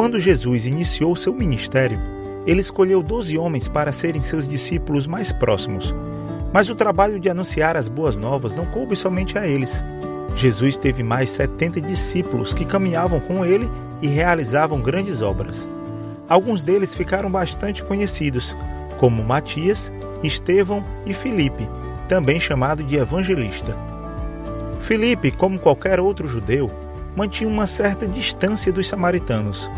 Quando Jesus iniciou seu ministério, ele escolheu doze homens para serem seus discípulos mais próximos. Mas o trabalho de anunciar as boas novas não coube somente a eles. Jesus teve mais setenta discípulos que caminhavam com ele e realizavam grandes obras. Alguns deles ficaram bastante conhecidos, como Matias, Estevão e Filipe, também chamado de evangelista. Filipe, como qualquer outro judeu, mantinha uma certa distância dos samaritanos,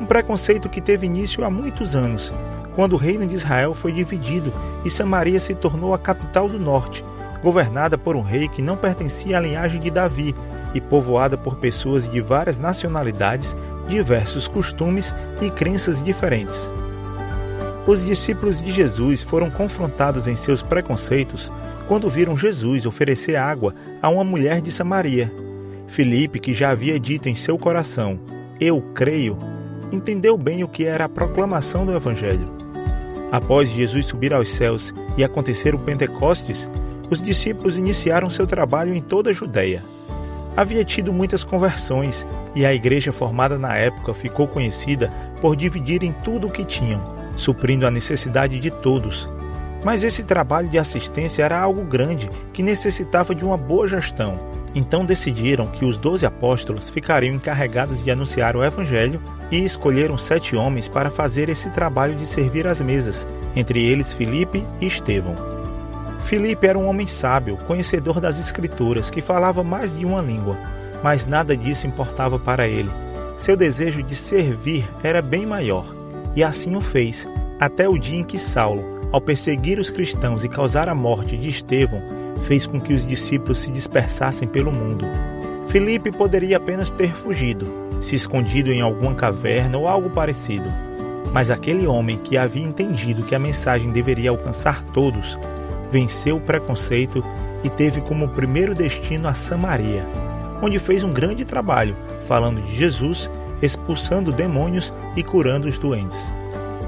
um preconceito que teve início há muitos anos, quando o reino de Israel foi dividido e Samaria se tornou a capital do norte, governada por um rei que não pertencia à linhagem de Davi e povoada por pessoas de várias nacionalidades, diversos costumes e crenças diferentes. Os discípulos de Jesus foram confrontados em seus preconceitos quando viram Jesus oferecer água a uma mulher de Samaria. Filipe, que já havia dito em seu coração: Eu creio, entendeu bem o que era a proclamação do Evangelho. Após Jesus subir aos céus e acontecer o Pentecostes, os discípulos iniciaram seu trabalho em toda a Judéia. Havia tido muitas conversões e a igreja formada na época ficou conhecida por dividir em tudo o que tinham, suprindo a necessidade de todos. Mas esse trabalho de assistência era algo grande que necessitava de uma boa gestão. Então decidiram que os doze apóstolos ficariam encarregados de anunciar o Evangelho e escolheram sete homens para fazer esse trabalho de servir as mesas, entre eles Filipe e Estevão. Filipe era um homem sábio, conhecedor das Escrituras, que falava mais de uma língua, mas nada disso importava para ele. Seu desejo de servir era bem maior, e assim o fez, até o dia em que Saulo, ao perseguir os cristãos e causar a morte de Estevão, fez com que os discípulos se dispersassem pelo mundo. Filipe poderia apenas ter fugido, se escondido em alguma caverna ou algo parecido. Mas aquele homem que havia entendido que a mensagem deveria alcançar todos, venceu o preconceito e teve como primeiro destino a Samaria, onde fez um grande trabalho, falando de Jesus, expulsando demônios e curando os doentes.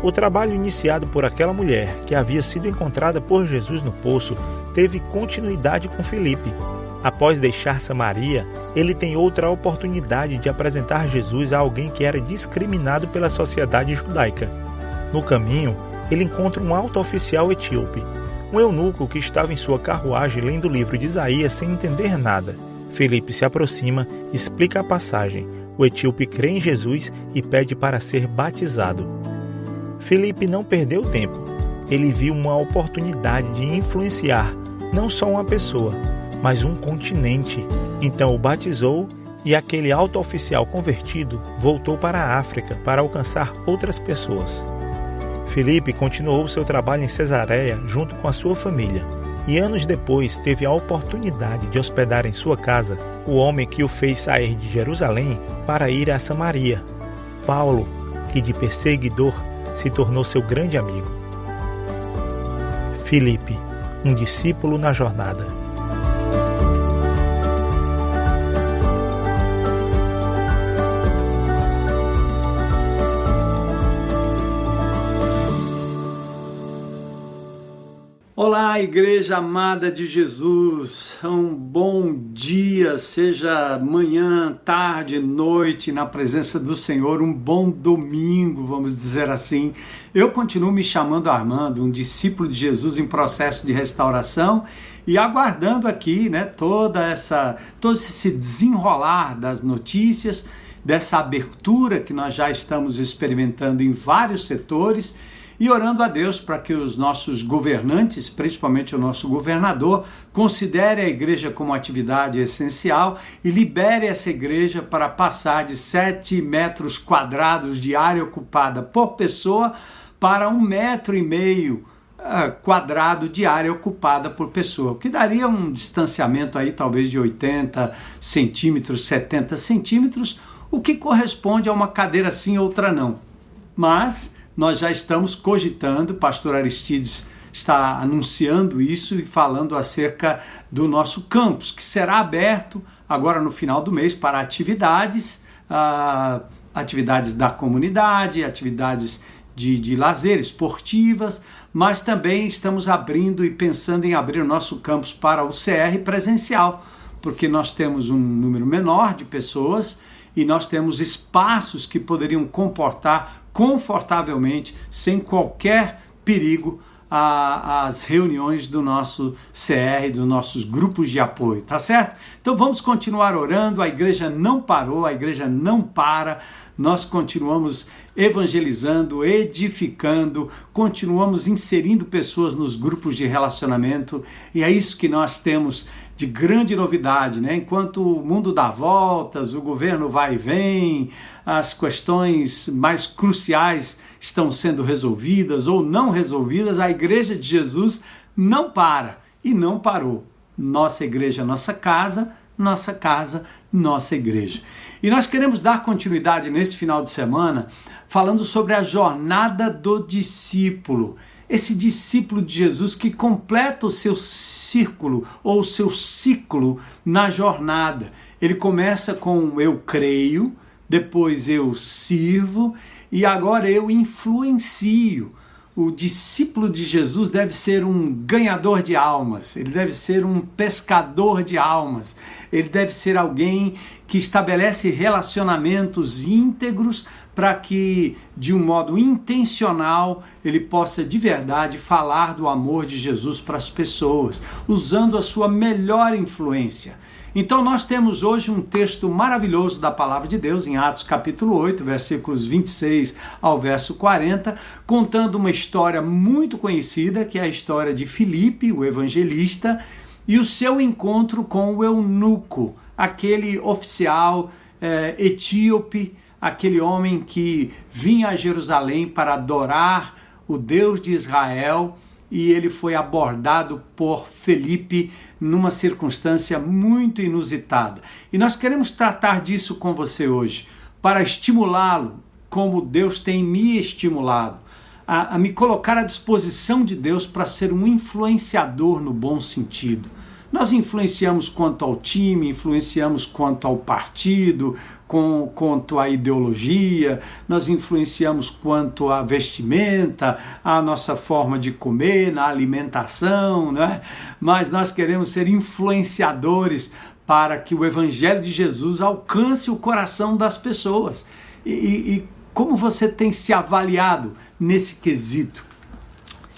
O trabalho iniciado por aquela mulher, que havia sido encontrada por Jesus no poço, teve continuidade com Filipe. Após deixar Samaria, ele tem outra oportunidade de apresentar Jesus a alguém que era discriminado pela sociedade judaica. No caminho, ele encontra um alto oficial etíope, um eunuco que estava em sua carruagem lendo o livro de Isaías sem entender nada. Felipe se aproxima, explica a passagem. O etíope crê em Jesus e pede para ser batizado. Felipe não perdeu tempo. Ele viu uma oportunidade de influenciar não só uma pessoa, mas um continente. Então o batizou e aquele alto oficial convertido voltou para a África para alcançar outras pessoas. Felipe continuou seu trabalho em Cesareia junto com a sua família, e anos depois teve a oportunidade de hospedar em sua casa o homem que o fez sair de Jerusalém para ir a Samaria, Paulo, que de perseguidor se tornou seu grande amigo. Felipe, um discípulo na jornada. Olá, igreja amada de Jesus. Um bom dia, seja manhã, tarde, noite, na presença do Senhor. Um bom domingo, vamos dizer assim. Eu continuo me chamando Armando, um discípulo de Jesus em processo de restauração e aguardando aqui, né, toda essa todo esse desenrolar das notícias, dessa abertura que nós já estamos experimentando em vários setores e orando a Deus para que os nossos governantes, principalmente o nosso governador, considere a igreja como atividade essencial e libere essa igreja para passar de 7 metros quadrados de área ocupada por pessoa para um metro e meio ah, quadrado de área ocupada por pessoa, o que daria um distanciamento aí talvez de 80 centímetros, 70 centímetros, o que corresponde a uma cadeira sim, outra não. Mas nós já estamos cogitando, pastor Aristides está anunciando isso e falando acerca do nosso campus, que será aberto agora no final do mês para atividades, uh, atividades da comunidade, atividades de, de lazer, esportivas, mas também estamos abrindo e pensando em abrir o nosso campus para o CR presencial, porque nós temos um número menor de pessoas e nós temos espaços que poderiam comportar confortavelmente, sem qualquer perigo, a, as reuniões do nosso CR, dos nossos grupos de apoio, tá certo? Então vamos continuar orando, a igreja não parou, a igreja não para, nós continuamos evangelizando, edificando, continuamos inserindo pessoas nos grupos de relacionamento. E é isso que nós temos de grande novidade, né? Enquanto o mundo dá voltas, o governo vai e vem, as questões mais cruciais estão sendo resolvidas ou não resolvidas, a Igreja de Jesus não para e não parou. Nossa igreja, nossa casa, nossa casa, nossa igreja. E nós queremos dar continuidade nesse final de semana falando sobre a jornada do discípulo. Esse discípulo de Jesus que completa o seu círculo ou seu ciclo na jornada. Ele começa com eu creio, depois eu sirvo e agora eu influencio o discípulo de Jesus deve ser um ganhador de almas, ele deve ser um pescador de almas, ele deve ser alguém que estabelece relacionamentos íntegros para que, de um modo intencional, ele possa de verdade falar do amor de Jesus para as pessoas, usando a sua melhor influência. Então nós temos hoje um texto maravilhoso da palavra de Deus em Atos capítulo 8, versículos 26 ao verso 40, contando uma história muito conhecida, que é a história de Filipe, o evangelista, e o seu encontro com o eunuco, aquele oficial é, etíope, aquele homem que vinha a Jerusalém para adorar o Deus de Israel e ele foi abordado por Felipe numa circunstância muito inusitada. E nós queremos tratar disso com você hoje, para estimulá-lo, como Deus tem me estimulado, a, a me colocar à disposição de Deus para ser um influenciador no bom sentido nós influenciamos quanto ao time, influenciamos quanto ao partido, com, quanto à ideologia, nós influenciamos quanto à vestimenta, à nossa forma de comer, na alimentação, né? mas nós queremos ser influenciadores para que o Evangelho de Jesus alcance o coração das pessoas. E, e como você tem se avaliado nesse quesito?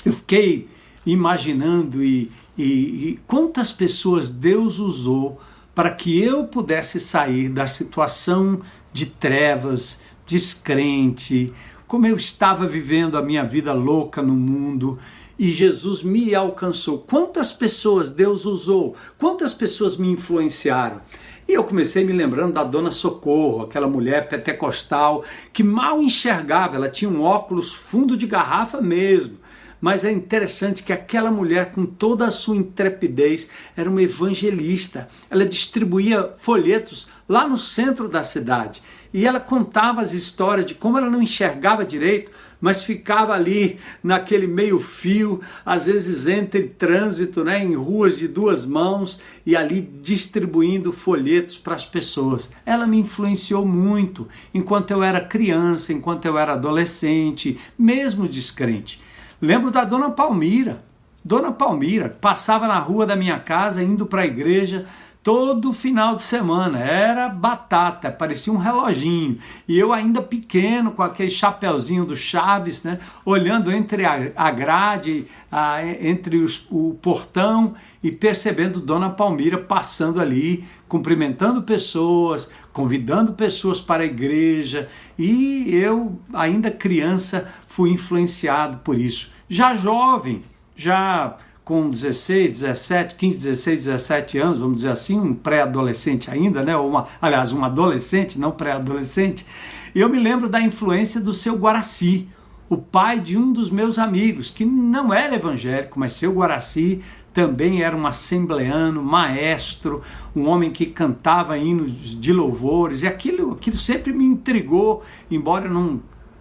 Eu fiquei imaginando e, e, e quantas pessoas Deus usou para que eu pudesse sair da situação de trevas, descrente, como eu estava vivendo a minha vida louca no mundo e Jesus me alcançou. Quantas pessoas Deus usou? Quantas pessoas me influenciaram? E eu comecei me lembrando da Dona Socorro, aquela mulher pentecostal que mal enxergava, ela tinha um óculos fundo de garrafa mesmo mas é interessante que aquela mulher, com toda a sua intrepidez, era uma evangelista. Ela distribuía folhetos lá no centro da cidade. E ela contava as histórias de como ela não enxergava direito, mas ficava ali naquele meio-fio, às vezes entre trânsito, né, em ruas de duas mãos e ali distribuindo folhetos para as pessoas. Ela me influenciou muito enquanto eu era criança, enquanto eu era adolescente, mesmo descrente. Lembro da dona Palmira. Dona Palmira passava na rua da minha casa indo para a igreja todo final de semana. Era batata, parecia um reloginho. E eu ainda pequeno, com aquele chapeuzinho do Chaves, né? olhando entre a, grade, a, entre os, o portão e percebendo Dona Palmira passando ali, cumprimentando pessoas, convidando pessoas para a igreja. E eu, ainda criança, fui influenciado por isso. Já jovem, já com 16, 17, 15, 16, 17 anos, vamos dizer assim, um pré-adolescente ainda, né? Ou uma, aliás, um adolescente, não pré-adolescente. Eu me lembro da influência do seu Guaraci, o pai de um dos meus amigos, que não era evangélico, mas seu Guaraci também era um assembleano, maestro, um homem que cantava hinos de louvores, e aquilo, aquilo sempre me intrigou, embora eu não,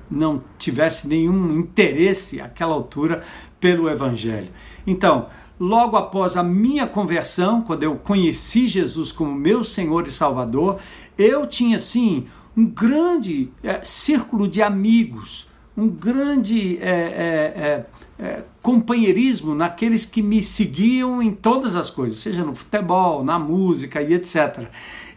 não tivesse nenhum interesse àquela altura pelo evangelho. Então, logo após a minha conversão, quando eu conheci Jesus como meu Senhor e Salvador, eu tinha sim um grande é, círculo de amigos, um grande é, é, é, companheirismo naqueles que me seguiam em todas as coisas, seja no futebol, na música e etc.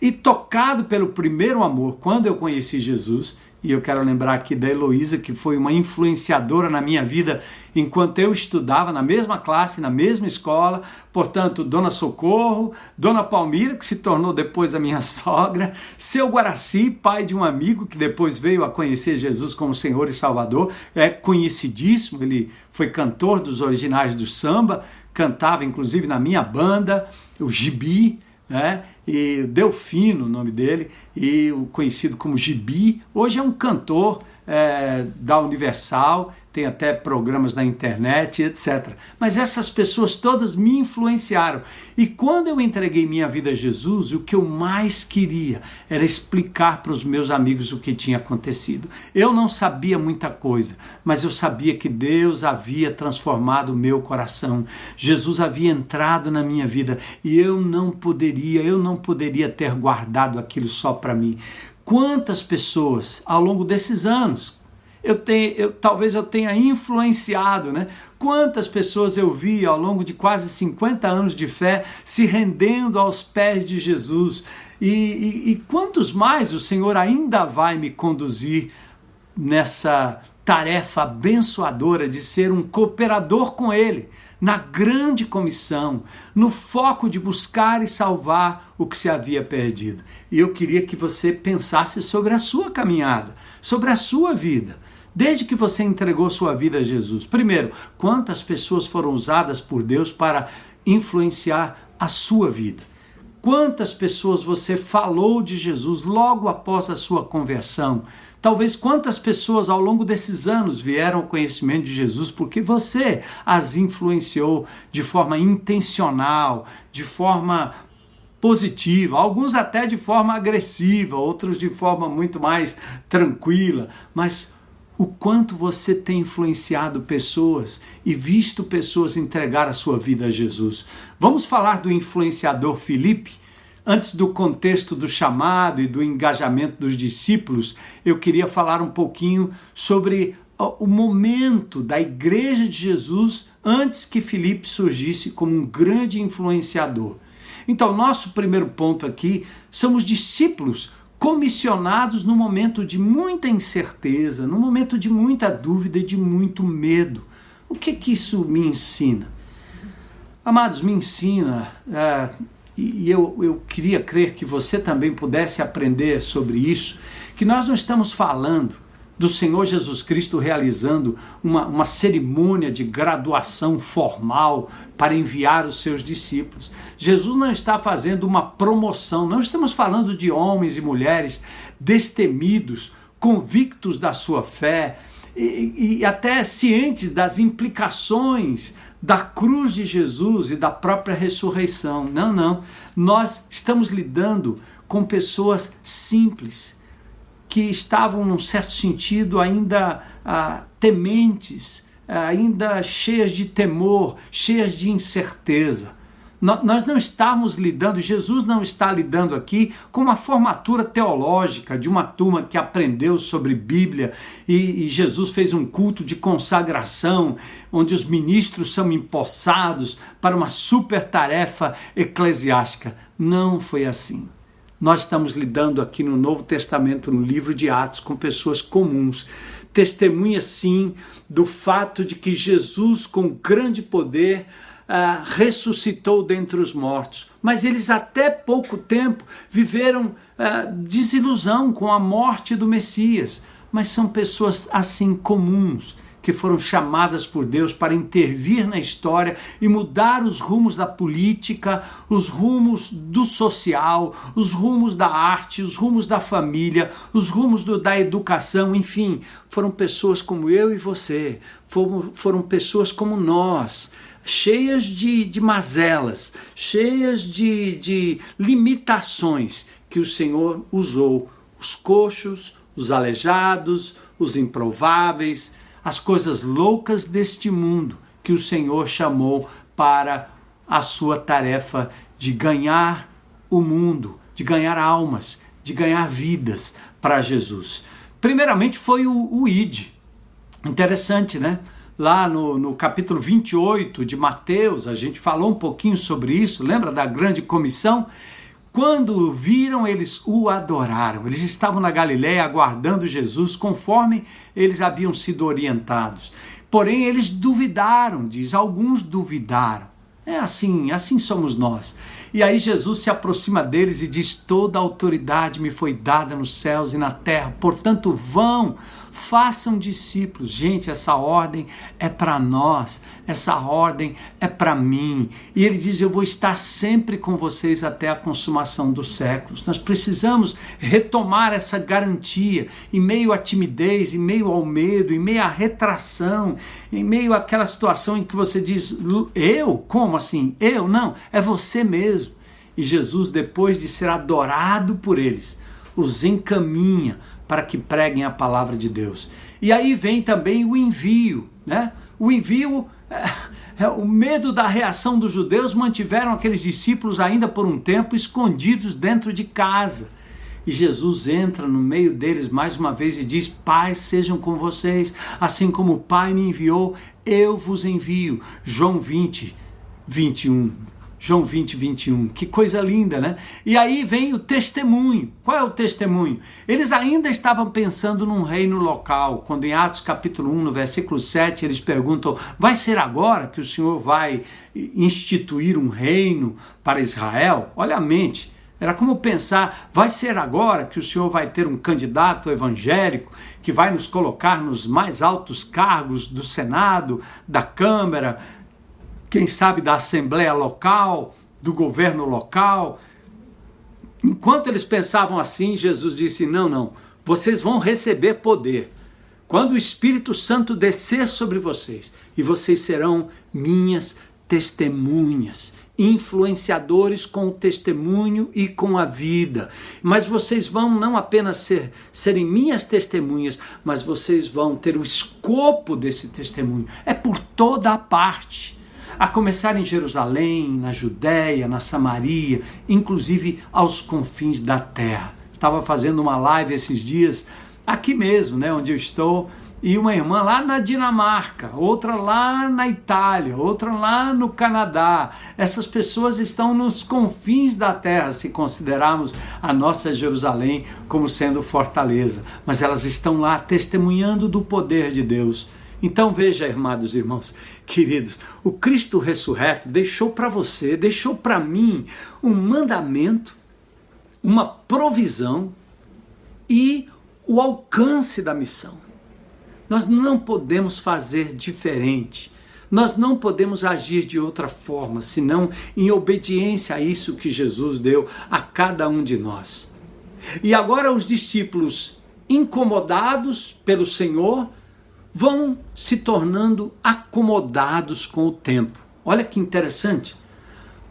E tocado pelo primeiro amor, quando eu conheci Jesus, e eu quero lembrar aqui da Heloísa, que foi uma influenciadora na minha vida enquanto eu estudava na mesma classe, na mesma escola. Portanto, Dona Socorro, Dona Palmira, que se tornou depois a minha sogra, seu Guaraci, pai de um amigo que depois veio a conhecer Jesus como Senhor e Salvador, é conhecidíssimo, ele foi cantor dos originais do samba, cantava inclusive na minha banda, o Gibi, né? E Delfino, o nome dele, e o conhecido como Gibi, hoje é um cantor é, da Universal, tem até programas na internet, etc. Mas essas pessoas todas me influenciaram. E quando eu entreguei minha vida a Jesus, o que eu mais queria era explicar para os meus amigos o que tinha acontecido. Eu não sabia muita coisa, mas eu sabia que Deus havia transformado o meu coração. Jesus havia entrado na minha vida e eu não poderia, eu não poderia ter guardado aquilo só para mim. Quantas pessoas ao longo desses anos eu tenho, eu, talvez eu tenha influenciado, né? Quantas pessoas eu vi ao longo de quase 50 anos de fé se rendendo aos pés de Jesus e, e, e quantos mais o Senhor ainda vai me conduzir nessa tarefa abençoadora de ser um cooperador com Ele na grande comissão, no foco de buscar e salvar o que se havia perdido. E eu queria que você pensasse sobre a sua caminhada, sobre a sua vida. Desde que você entregou sua vida a Jesus. Primeiro, quantas pessoas foram usadas por Deus para influenciar a sua vida? Quantas pessoas você falou de Jesus logo após a sua conversão? Talvez quantas pessoas ao longo desses anos vieram ao conhecimento de Jesus porque você as influenciou de forma intencional, de forma positiva, alguns até de forma agressiva, outros de forma muito mais tranquila, mas o quanto você tem influenciado pessoas e visto pessoas entregar a sua vida a Jesus. Vamos falar do influenciador Filipe? Antes do contexto do chamado e do engajamento dos discípulos, eu queria falar um pouquinho sobre o momento da Igreja de Jesus antes que Filipe surgisse como um grande influenciador. Então, nosso primeiro ponto aqui são os discípulos comissionados no momento de muita incerteza, no momento de muita dúvida e de muito medo. O que que isso me ensina? Amados, me ensina é, e eu, eu queria crer que você também pudesse aprender sobre isso, que nós não estamos falando do Senhor Jesus Cristo realizando uma, uma cerimônia de graduação formal para enviar os seus discípulos. Jesus não está fazendo uma promoção, não estamos falando de homens e mulheres destemidos, convictos da sua fé e, e até cientes das implicações da cruz de Jesus e da própria ressurreição. Não, não. Nós estamos lidando com pessoas simples que estavam, num certo sentido, ainda ah, tementes, ainda cheias de temor, cheias de incerteza. Nós não estamos lidando, Jesus não está lidando aqui com uma formatura teológica de uma turma que aprendeu sobre Bíblia e, e Jesus fez um culto de consagração, onde os ministros são empossados para uma super tarefa eclesiástica. Não foi assim. Nós estamos lidando aqui no Novo Testamento, no livro de Atos, com pessoas comuns. Testemunha, sim, do fato de que Jesus, com grande poder, ah, ressuscitou dentre os mortos. Mas eles até pouco tempo viveram ah, desilusão com a morte do Messias. Mas são pessoas assim comuns que foram chamadas por Deus para intervir na história e mudar os rumos da política, os rumos do social, os rumos da arte, os rumos da família, os rumos do, da educação, enfim, foram pessoas como eu e você, foram, foram pessoas como nós cheias de, de mazelas, cheias de, de limitações que o Senhor usou. Os coxos, os aleijados, os improváveis, as coisas loucas deste mundo que o Senhor chamou para a sua tarefa de ganhar o mundo, de ganhar almas, de ganhar vidas para Jesus. Primeiramente foi o, o ID. Interessante, né? Lá no, no capítulo 28 de Mateus, a gente falou um pouquinho sobre isso, lembra da grande comissão? Quando viram, eles o adoraram. Eles estavam na Galiléia aguardando Jesus conforme eles haviam sido orientados. Porém, eles duvidaram, diz, alguns duvidaram. É assim, assim somos nós. E aí Jesus se aproxima deles e diz: Toda autoridade me foi dada nos céus e na terra, portanto, vão, façam discípulos. Gente, essa ordem é para nós, essa ordem é para mim. E ele diz: Eu vou estar sempre com vocês até a consumação dos séculos. Nós precisamos retomar essa garantia em meio à timidez, em meio ao medo, em meio à retração, em meio àquela situação em que você diz: Eu? Como assim? Eu? Não, é você mesmo. E Jesus, depois de ser adorado por eles, os encaminha para que preguem a palavra de Deus. E aí vem também o envio, né? O envio, é, é, o medo da reação dos judeus mantiveram aqueles discípulos ainda por um tempo escondidos dentro de casa. E Jesus entra no meio deles mais uma vez e diz: Pai, sejam com vocês, assim como o Pai me enviou, eu vos envio. João 20, 21. João 20, 21. Que coisa linda, né? E aí vem o testemunho. Qual é o testemunho? Eles ainda estavam pensando num reino local, quando em Atos capítulo 1, no versículo 7, eles perguntam: vai ser agora que o Senhor vai instituir um reino para Israel? Olha a mente. Era como pensar, vai ser agora que o Senhor vai ter um candidato evangélico que vai nos colocar nos mais altos cargos do Senado, da Câmara, quem sabe da Assembleia local, do governo local. Enquanto eles pensavam assim, Jesus disse: Não, não, vocês vão receber poder. Quando o Espírito Santo descer sobre vocês, e vocês serão minhas testemunhas, influenciadores com o testemunho e com a vida. Mas vocês vão não apenas ser, serem minhas testemunhas, mas vocês vão ter o escopo desse testemunho. É por toda a parte a começar em Jerusalém, na Judéia, na Samaria, inclusive aos confins da terra. Estava fazendo uma live esses dias, aqui mesmo, né, onde eu estou, e uma irmã lá na Dinamarca, outra lá na Itália, outra lá no Canadá. Essas pessoas estão nos confins da terra, se considerarmos a nossa Jerusalém como sendo fortaleza, mas elas estão lá testemunhando do poder de Deus. Então veja, irmãos irmãos, queridos, o Cristo ressurreto deixou para você, deixou para mim um mandamento, uma provisão e o alcance da missão. Nós não podemos fazer diferente. Nós não podemos agir de outra forma, senão em obediência a isso que Jesus deu a cada um de nós. E agora os discípulos, incomodados pelo Senhor, vão se tornando acomodados com o tempo. Olha que interessante.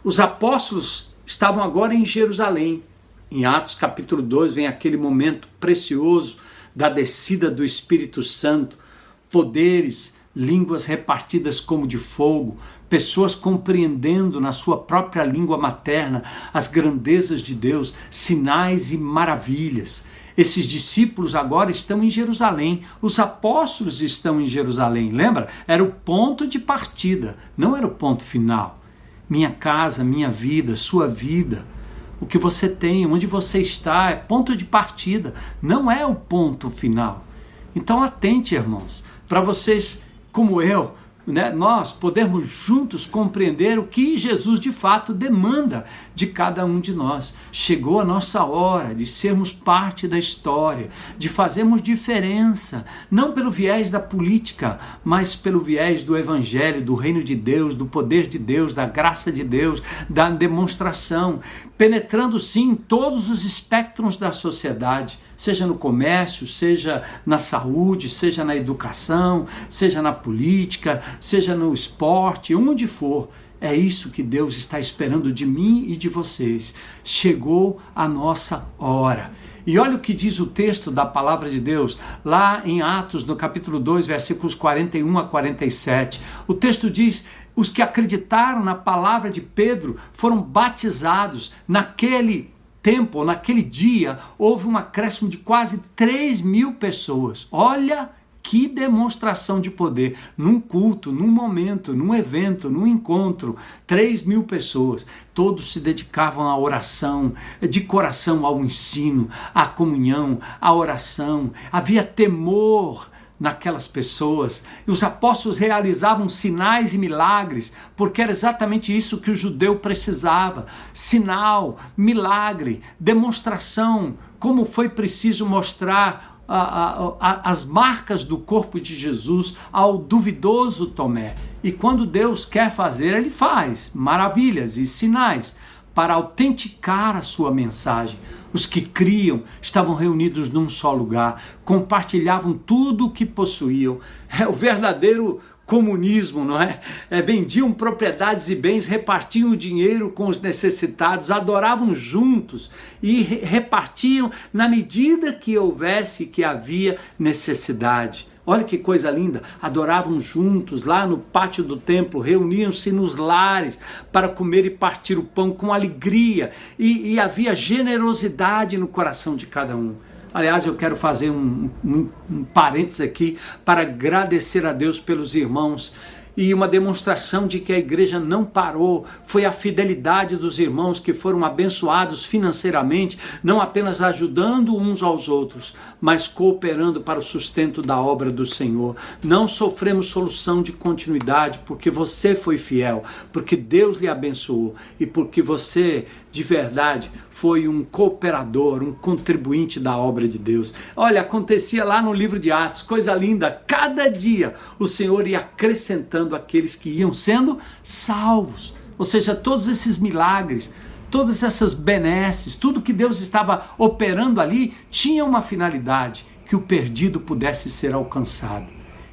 Os apóstolos estavam agora em Jerusalém. Em Atos capítulo 2 vem aquele momento precioso da descida do Espírito Santo, poderes, línguas repartidas como de fogo, pessoas compreendendo na sua própria língua materna as grandezas de Deus, sinais e maravilhas. Esses discípulos agora estão em Jerusalém, os apóstolos estão em Jerusalém. Lembra? Era o ponto de partida, não era o ponto final. Minha casa, minha vida, sua vida, o que você tem, onde você está, é ponto de partida, não é o ponto final. Então atente, irmãos, para vocês, como eu, né, nós podermos juntos compreender o que Jesus de fato demanda de cada um de nós. Chegou a nossa hora de sermos parte da história, de fazermos diferença, não pelo viés da política, mas pelo viés do evangelho, do reino de Deus, do poder de Deus, da graça de Deus, da demonstração, penetrando sim todos os espectros da sociedade seja no comércio, seja na saúde, seja na educação, seja na política, seja no esporte, onde for. É isso que Deus está esperando de mim e de vocês. Chegou a nossa hora. E olha o que diz o texto da palavra de Deus, lá em Atos, no capítulo 2, versículos 41 a 47. O texto diz: os que acreditaram na palavra de Pedro foram batizados naquele tempo, naquele dia, houve um acréscimo de quase 3 mil pessoas. Olha que demonstração de poder! Num culto, num momento, num evento, num encontro, 3 mil pessoas, todos se dedicavam à oração, de coração ao ensino, à comunhão, à oração. Havia temor naquelas pessoas. E os apóstolos realizavam sinais e milagres, porque era exatamente isso que o judeu precisava: sinal, milagre, demonstração, como foi preciso mostrar. A, a, a, as marcas do corpo de Jesus ao duvidoso Tomé. E quando Deus quer fazer, ele faz maravilhas e sinais para autenticar a sua mensagem. Os que criam estavam reunidos num só lugar, compartilhavam tudo o que possuíam. É o verdadeiro comunismo, não é? é? Vendiam propriedades e bens, repartiam o dinheiro com os necessitados, adoravam juntos e repartiam na medida que houvesse, que havia necessidade. Olha que coisa linda! Adoravam juntos lá no pátio do templo, reuniam-se nos lares para comer e partir o pão com alegria e, e havia generosidade no coração de cada um. Aliás, eu quero fazer um, um, um parênteses aqui para agradecer a Deus pelos irmãos e uma demonstração de que a igreja não parou foi a fidelidade dos irmãos que foram abençoados financeiramente, não apenas ajudando uns aos outros, mas cooperando para o sustento da obra do Senhor. Não sofremos solução de continuidade porque você foi fiel, porque Deus lhe abençoou e porque você de verdade foi um cooperador, um contribuinte da obra de Deus. Olha, acontecia lá no livro de Atos, coisa linda, cada dia o Senhor ia acrescentando aqueles que iam sendo salvos. Ou seja, todos esses milagres, todas essas benesses, tudo que Deus estava operando ali tinha uma finalidade, que o perdido pudesse ser alcançado.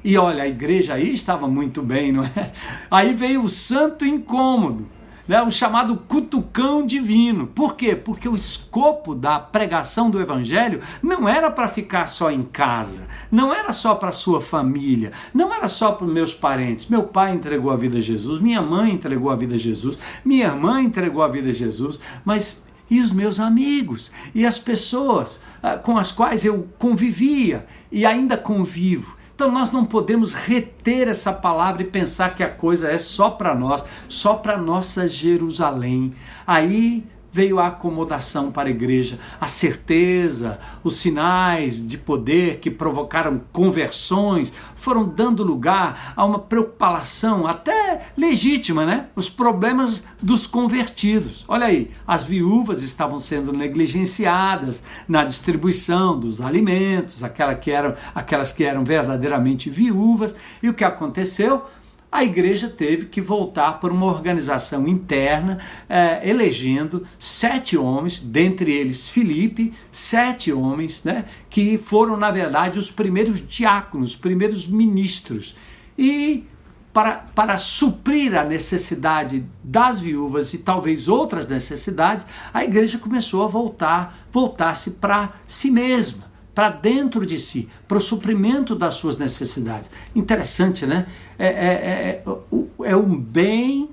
E olha, a igreja aí estava muito bem, não é? Aí veio o santo incômodo né, o chamado cutucão divino. Por quê? Porque o escopo da pregação do evangelho não era para ficar só em casa, não era só para sua família, não era só para meus parentes. Meu pai entregou a vida a Jesus, minha mãe entregou a vida a Jesus, minha irmã entregou a vida a Jesus, mas e os meus amigos e as pessoas ah, com as quais eu convivia e ainda convivo. Então nós não podemos reter essa palavra e pensar que a coisa é só para nós, só para nossa Jerusalém. Aí veio a acomodação para a igreja, a certeza, os sinais de poder que provocaram conversões foram dando lugar a uma preocupação até legítima, né? Os problemas dos convertidos. Olha aí, as viúvas estavam sendo negligenciadas na distribuição dos alimentos, aquelas que eram, aquelas que eram verdadeiramente viúvas. E o que aconteceu? A igreja teve que voltar por uma organização interna, eh, elegendo sete homens, dentre eles Filipe, sete homens, né, que foram, na verdade, os primeiros diáconos, os primeiros ministros. E para, para suprir a necessidade das viúvas e talvez outras necessidades, a igreja começou a voltar, voltar-se para si mesma para dentro de si, para o suprimento das suas necessidades. Interessante, né? É, é, é, é, é um bem,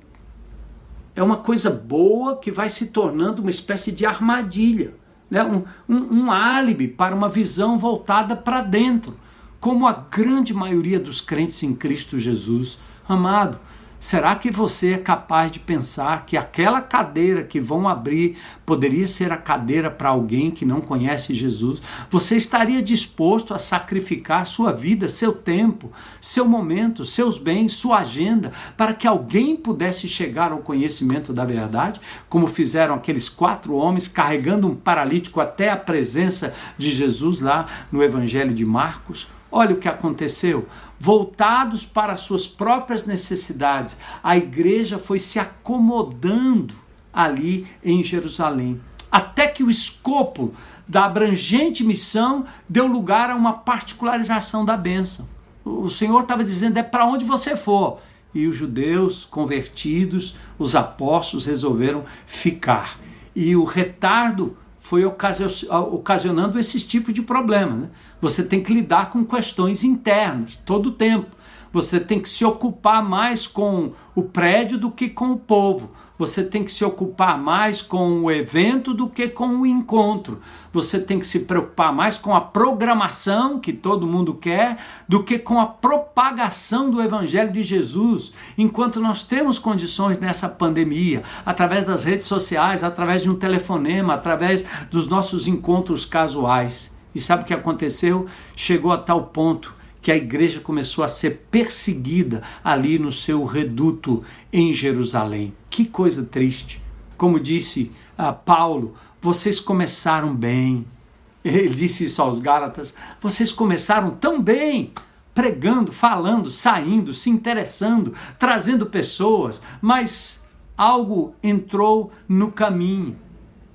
é uma coisa boa que vai se tornando uma espécie de armadilha, né? um, um, um álibi para uma visão voltada para dentro, como a grande maioria dos crentes em Cristo Jesus. Amado, Será que você é capaz de pensar que aquela cadeira que vão abrir poderia ser a cadeira para alguém que não conhece Jesus? Você estaria disposto a sacrificar sua vida, seu tempo, seu momento, seus bens, sua agenda, para que alguém pudesse chegar ao conhecimento da verdade, como fizeram aqueles quatro homens carregando um paralítico até a presença de Jesus lá no Evangelho de Marcos? Olha o que aconteceu. Voltados para suas próprias necessidades, a igreja foi se acomodando ali em Jerusalém. Até que o escopo da abrangente missão deu lugar a uma particularização da bênção. O Senhor estava dizendo: é para onde você for. E os judeus convertidos, os apóstolos, resolveram ficar. E o retardo foi ocasionando esses tipos de problemas. Né? Você tem que lidar com questões internas todo o tempo. Você tem que se ocupar mais com o prédio do que com o povo. Você tem que se ocupar mais com o evento do que com o encontro. Você tem que se preocupar mais com a programação que todo mundo quer do que com a propagação do evangelho de Jesus. Enquanto nós temos condições nessa pandemia, através das redes sociais, através de um telefonema, através dos nossos encontros casuais. E sabe o que aconteceu? Chegou a tal ponto que a igreja começou a ser perseguida ali no seu reduto em Jerusalém. Que coisa triste. Como disse uh, Paulo, vocês começaram bem. Ele disse isso aos Gálatas: vocês começaram tão bem, pregando, falando, saindo, se interessando, trazendo pessoas, mas algo entrou no caminho.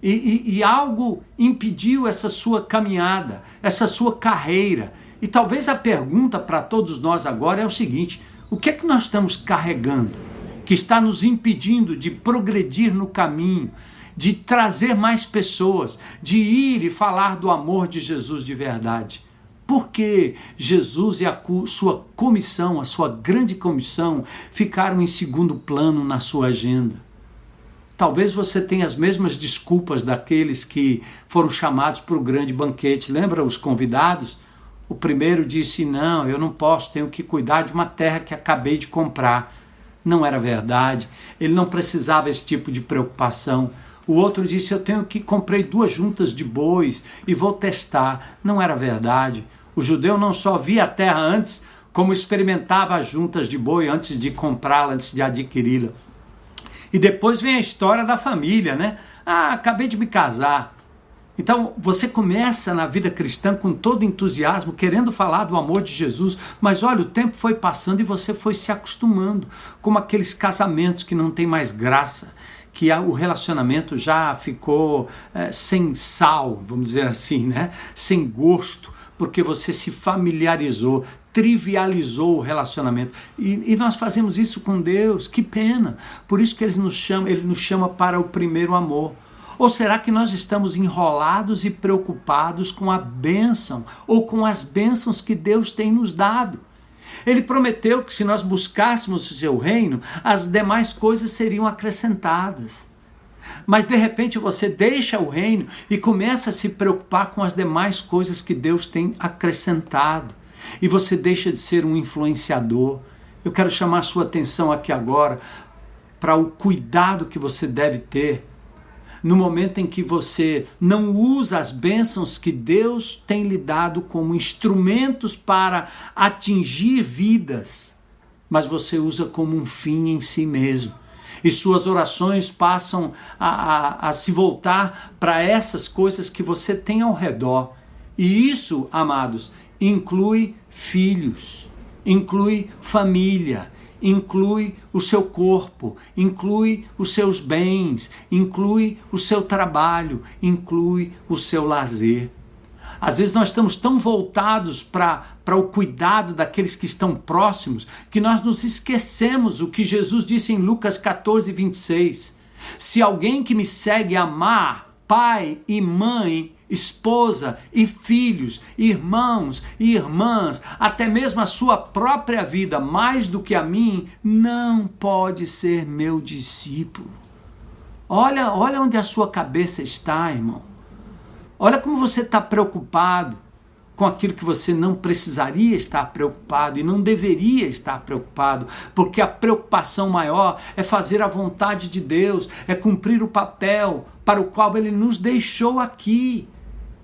E, e, e, algo impediu essa sua caminhada, essa sua carreira, e talvez a pergunta para todos nós agora é o seguinte: o que é que nós estamos carregando que está nos impedindo de progredir no caminho, de trazer mais pessoas, de ir e falar do amor de Jesus de verdade? Porque Jesus e a sua comissão, a sua grande comissão, ficaram em segundo plano na sua agenda. Talvez você tenha as mesmas desculpas daqueles que foram chamados para o grande banquete. Lembra os convidados? O primeiro disse: Não, eu não posso, tenho que cuidar de uma terra que acabei de comprar. Não era verdade, ele não precisava esse tipo de preocupação. O outro disse: Eu tenho que comprei duas juntas de bois e vou testar. Não era verdade. O judeu não só via a terra antes, como experimentava as juntas de boi antes de comprá-la, antes de adquiri-la. E depois vem a história da família, né? Ah, acabei de me casar. Então, você começa na vida cristã com todo entusiasmo, querendo falar do amor de Jesus, mas olha, o tempo foi passando e você foi se acostumando, como aqueles casamentos que não tem mais graça, que o relacionamento já ficou é, sem sal, vamos dizer assim, né? sem gosto, porque você se familiarizou, trivializou o relacionamento. E, e, nós fazemos isso com Deus, que pena. Por isso que ele nos chama, ele nos chama para o primeiro amor. Ou será que nós estamos enrolados e preocupados com a bênção ou com as bênçãos que Deus tem nos dado? Ele prometeu que se nós buscássemos o seu reino, as demais coisas seriam acrescentadas. Mas de repente você deixa o reino e começa a se preocupar com as demais coisas que Deus tem acrescentado. E você deixa de ser um influenciador. Eu quero chamar a sua atenção aqui agora para o cuidado que você deve ter no momento em que você não usa as bênçãos que Deus tem lhe dado como instrumentos para atingir vidas, mas você usa como um fim em si mesmo. E suas orações passam a, a, a se voltar para essas coisas que você tem ao redor. E isso, amados, inclui filhos, inclui família, inclui o seu corpo, inclui os seus bens, inclui o seu trabalho, inclui o seu lazer. Às vezes nós estamos tão voltados para o cuidado daqueles que estão próximos que nós nos esquecemos o que Jesus disse em Lucas 14, 26. Se alguém que me segue amar pai e mãe esposa e filhos, irmãos e irmãs, até mesmo a sua própria vida, mais do que a mim, não pode ser meu discípulo. Olha, olha onde a sua cabeça está, irmão. Olha como você está preocupado com aquilo que você não precisaria estar preocupado e não deveria estar preocupado, porque a preocupação maior é fazer a vontade de Deus, é cumprir o papel para o qual Ele nos deixou aqui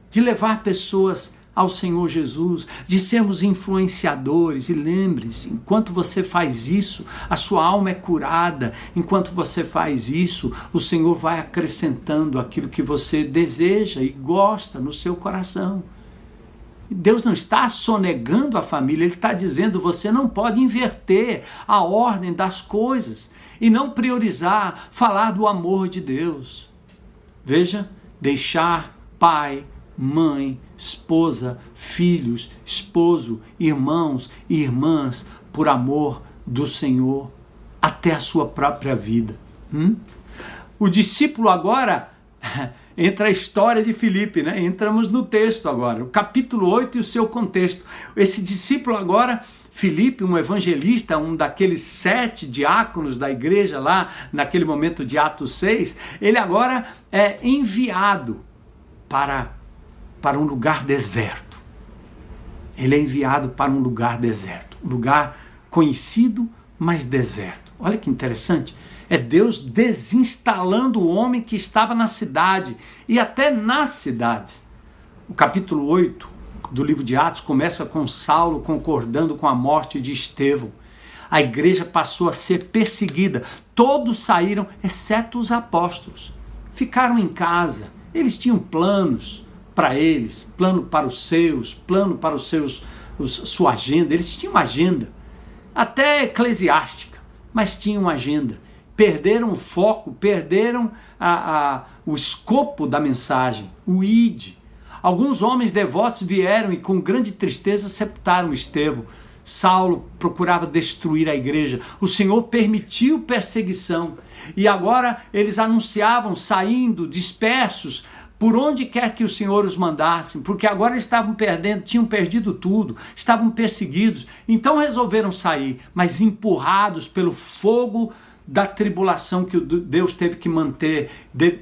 de levar pessoas ao Senhor Jesus, de sermos influenciadores. E lembre-se, enquanto você faz isso, a sua alma é curada. Enquanto você faz isso, o Senhor vai acrescentando aquilo que você deseja e gosta no seu coração. Deus não está sonegando a família, Ele está dizendo: você não pode inverter a ordem das coisas e não priorizar falar do amor de Deus. Veja, deixar pai, mãe, esposa, filhos, esposo, irmãos e irmãs, por amor do Senhor, até a sua própria vida. Hum? O discípulo agora entra a história de Filipe, né? Entramos no texto agora, o capítulo 8 e o seu contexto. Esse discípulo agora Filipe, um evangelista, um daqueles sete diáconos da igreja lá, naquele momento de Atos 6, ele agora é enviado para, para um lugar deserto. Ele é enviado para um lugar deserto, lugar conhecido, mas deserto. Olha que interessante. É Deus desinstalando o homem que estava na cidade e até nas cidades. O capítulo 8 do livro de Atos começa com Saulo concordando com a morte de Estevão. A igreja passou a ser perseguida. Todos saíram, exceto os apóstolos. Ficaram em casa. Eles tinham planos para eles, plano para os seus, plano para os seus, os, sua agenda. Eles tinham agenda, até eclesiástica, mas tinham agenda perderam o foco, perderam a, a, o escopo da mensagem, o id. Alguns homens devotos vieram e com grande tristeza sepultaram Estevão. Saulo procurava destruir a igreja. O Senhor permitiu perseguição. E agora eles anunciavam, saindo, dispersos, por onde quer que o Senhor os mandasse, porque agora eles estavam perdendo, tinham perdido tudo, estavam perseguidos. Então resolveram sair, mas empurrados pelo fogo da tribulação que Deus teve que manter,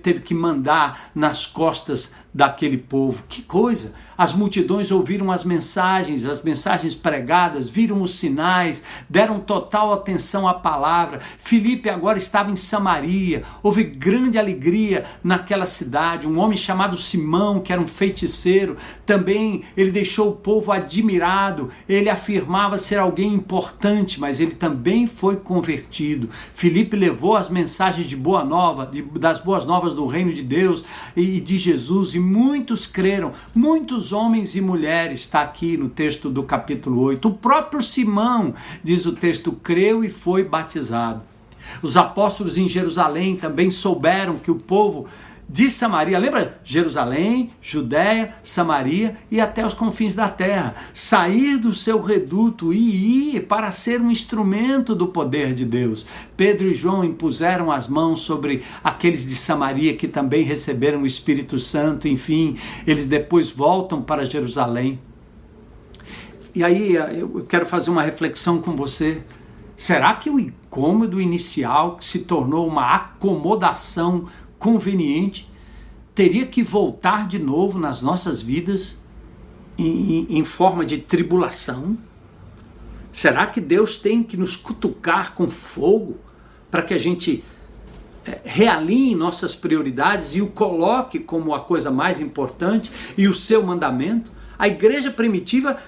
teve que mandar nas costas daquele povo. Que coisa! As multidões ouviram as mensagens, as mensagens pregadas, viram os sinais, deram total atenção à palavra. Filipe agora estava em Samaria, houve grande alegria naquela cidade. Um homem chamado Simão, que era um feiticeiro, também ele deixou o povo admirado. Ele afirmava ser alguém importante, mas ele também foi convertido. Filipe levou as mensagens de boa nova, de, das boas novas do reino de Deus e de Jesus, e muitos creram, muitos homens e mulheres, está aqui no texto do capítulo 8. O próprio Simão, diz o texto, creu e foi batizado. Os apóstolos em Jerusalém também souberam que o povo de Samaria, lembra? Jerusalém, Judéia, Samaria e até os confins da terra. Sair do seu reduto e ir para ser um instrumento do poder de Deus. Pedro e João impuseram as mãos sobre aqueles de Samaria que também receberam o Espírito Santo, enfim, eles depois voltam para Jerusalém. E aí eu quero fazer uma reflexão com você. Será que o incômodo inicial que se tornou uma acomodação conveniente, teria que voltar de novo nas nossas vidas em, em, forma de tribulação? Será que Deus tem que nos cutucar com fogo para que a gente é, realinhe nossas prioridades e o coloque como a coisa mais importante e o seu mandamento? A igreja primitiva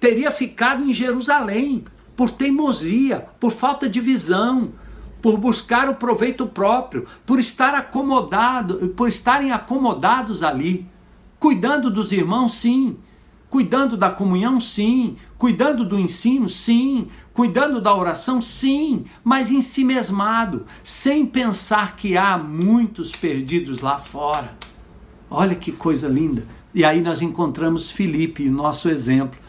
teria ficado em Jerusalém por teimosia, por falta de visão, por buscar o proveito próprio, por estar acomodado, por estarem acomodados ali, cuidando dos irmãos, sim, cuidando da comunhão, sim, cuidando do ensino, sim, cuidando da oração, sim, mas em si mesmado, sem pensar que há muitos perdidos lá fora. Olha que coisa linda. E aí nós encontramos Filipe, nosso exemplo.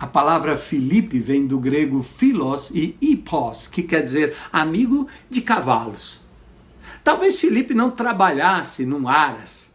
A palavra Filipe vem do grego philos e hippos, que quer dizer amigo de cavalos. Talvez Filipe não trabalhasse num aras,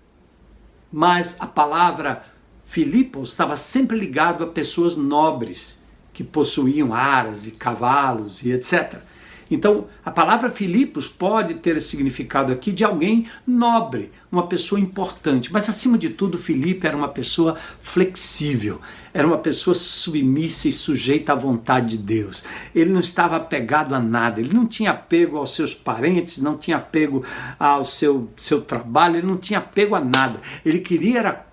mas a palavra Filipos estava sempre ligado a pessoas nobres que possuíam aras e cavalos e etc. Então, a palavra Filipos pode ter significado aqui de alguém nobre, uma pessoa importante, mas acima de tudo, Filipe era uma pessoa flexível, era uma pessoa submissa e sujeita à vontade de Deus. Ele não estava apegado a nada, ele não tinha apego aos seus parentes, não tinha apego ao seu, seu trabalho, ele não tinha apego a nada. Ele queria era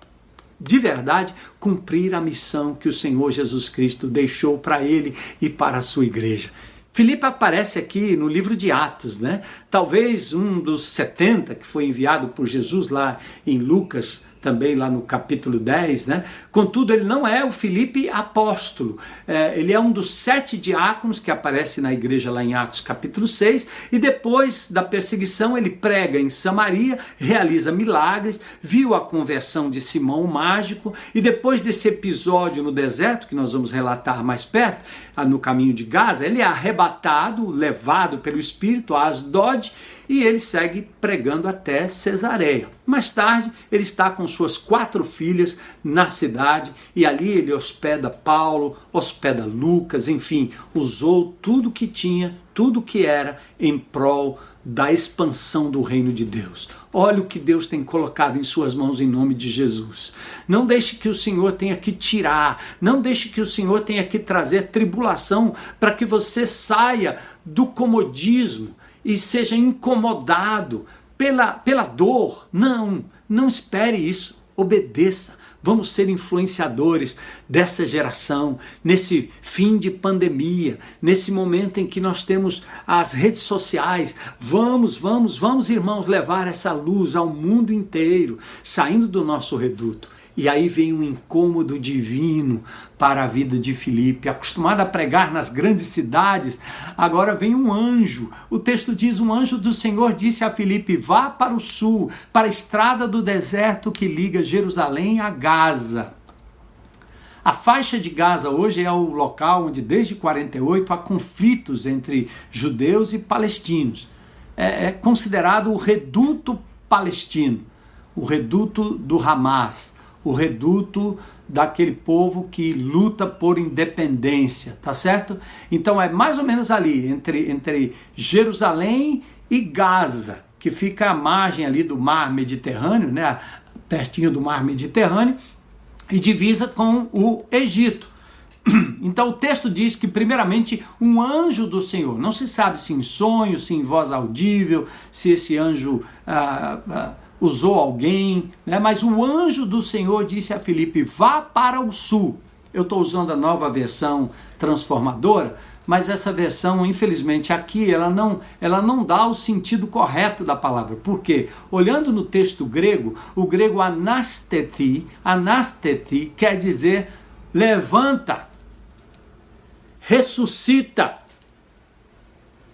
de verdade cumprir a missão que o Senhor Jesus Cristo deixou para ele e para a sua igreja. Filipe aparece aqui no livro de Atos, né? Talvez um dos 70 que foi enviado por Jesus lá em Lucas também lá no capítulo 10, né? Contudo, ele não é o Filipe apóstolo, é, ele é um dos sete diáconos que aparece na igreja lá em Atos capítulo 6, e depois da perseguição ele prega em Samaria, realiza milagres, viu a conversão de Simão o mágico, e depois desse episódio no deserto, que nós vamos relatar mais perto, no caminho de Gaza, ele é arrebatado, levado pelo Espírito a Asdod, e ele segue pregando até Cesareia. Mais tarde, ele está com suas quatro filhas na cidade e ali ele hospeda Paulo, hospeda Lucas, enfim, usou tudo que tinha, tudo que era em prol da expansão do reino de Deus. Olha o que Deus tem colocado em suas mãos em nome de Jesus. Não deixe que o Senhor tenha que tirar, não deixe que o Senhor tenha que trazer tribulação para que você saia do comodismo e seja incomodado pela, pela dor. Não, não espere isso. Obedeça. Vamos ser influenciadores dessa geração, nesse fim de pandemia, nesse momento em que nós temos as redes sociais. Vamos, vamos, vamos, irmãos, levar essa luz ao mundo inteiro, saindo do nosso reduto. E aí vem um incômodo divino para a vida de Filipe. Acostumado a pregar nas grandes cidades, agora vem um anjo. O texto diz: Um anjo do Senhor disse a Filipe: Vá para o sul, para a estrada do deserto que liga Jerusalém a Gaza. A faixa de Gaza hoje é o local onde, desde 48, há conflitos entre judeus e palestinos. É, é considerado o reduto palestino, o reduto do Hamas o reduto daquele povo que luta por independência, tá certo? Então é mais ou menos ali, entre, entre Jerusalém e Gaza, que fica à margem ali do mar Mediterrâneo, né? pertinho do mar Mediterrâneo, e divisa com o Egito. Então o texto diz que, primeiramente, um anjo do Senhor, não se sabe se em sonho, se em voz audível, se esse anjo ah, ah, usou alguém, né? mas o anjo do Senhor disse a Filipe: vá para o sul. Eu estou usando a nova versão transformadora, mas essa versão, infelizmente, aqui ela não, ela não dá o sentido correto da palavra. Por quê? Olhando no texto grego, o grego anasteti, anasteti quer dizer levanta, ressuscita,